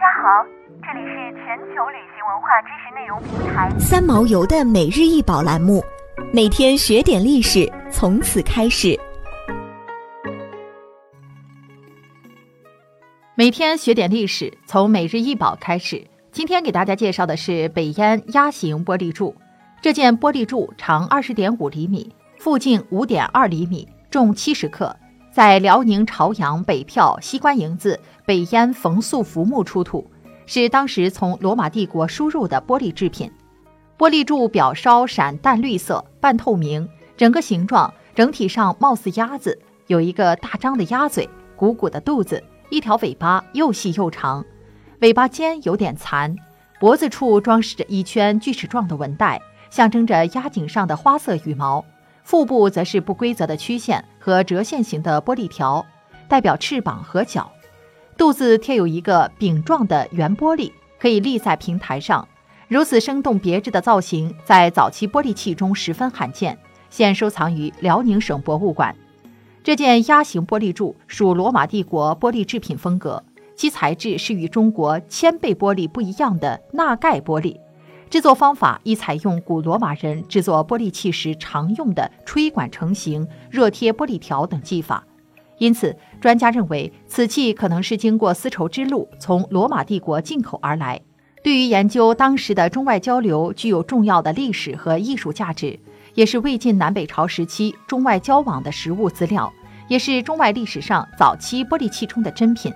家好，这里是全球旅行文化知识内容平台三毛游的每日一宝栏目，每天学点历史，从此开始。每天学点历史，从每日一宝开始。今天给大家介绍的是北燕鸭形玻璃柱。这件玻璃柱长二十点五厘米，腹径五点二厘米，重七十克。在辽宁朝阳北票西关营子北烟冯素浮木出土，是当时从罗马帝国输入的玻璃制品。玻璃柱表稍闪淡绿色，半透明，整个形状整体上貌似鸭子，有一个大张的鸭嘴，鼓鼓的肚子，一条尾巴又细又长，尾巴尖有点残，脖子处装饰着一圈锯齿状的纹带，象征着鸭颈上的花色羽毛。腹部则是不规则的曲线和折线形的玻璃条，代表翅膀和脚。肚子贴有一个饼状的圆玻璃，可以立在平台上。如此生动别致的造型，在早期玻璃器中十分罕见，现收藏于辽宁省博物馆。这件鸭形玻璃柱属罗马帝国玻璃制品风格，其材质是与中国铅倍玻璃不一样的钠钙玻璃。制作方法亦采用古罗马人制作玻璃器时常用的吹管成型、热贴玻璃条等技法，因此专家认为此器可能是经过丝绸之路从罗马帝国进口而来，对于研究当时的中外交流具有重要的历史和艺术价值，也是魏晋南北朝时期中外交往的实物资料，也是中外历史上早期玻璃器中的珍品。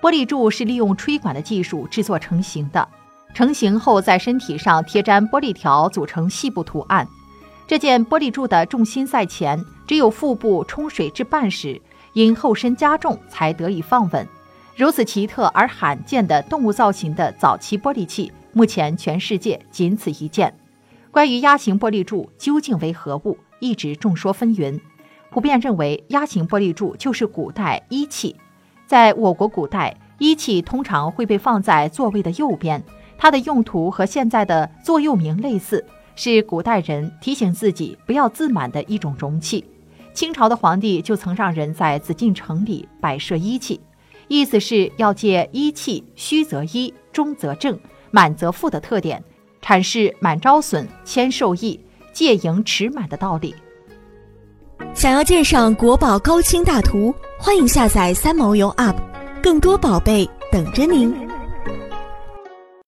玻璃柱是利用吹管的技术制作成型的。成型后，在身体上贴粘玻璃条，组成细部图案。这件玻璃柱的重心在前，只有腹部冲水至半时，因后身加重才得以放稳。如此奇特而罕见的动物造型的早期玻璃器，目前全世界仅此一件。关于鸭形玻璃柱究竟为何物，一直众说纷纭。普遍认为，鸭形玻璃柱就是古代衣器。在我国古代，衣器通常会被放在座位的右边。它的用途和现在的座右铭类似，是古代人提醒自己不要自满的一种容器。清朝的皇帝就曾让人在紫禁城里摆设衣器，意思是要借衣器虚则衣，中则正，满则富的特点，阐释满招损，谦受益，借盈持满的道理。想要鉴赏国宝高清大图，欢迎下载三毛游 App，更多宝贝等着您。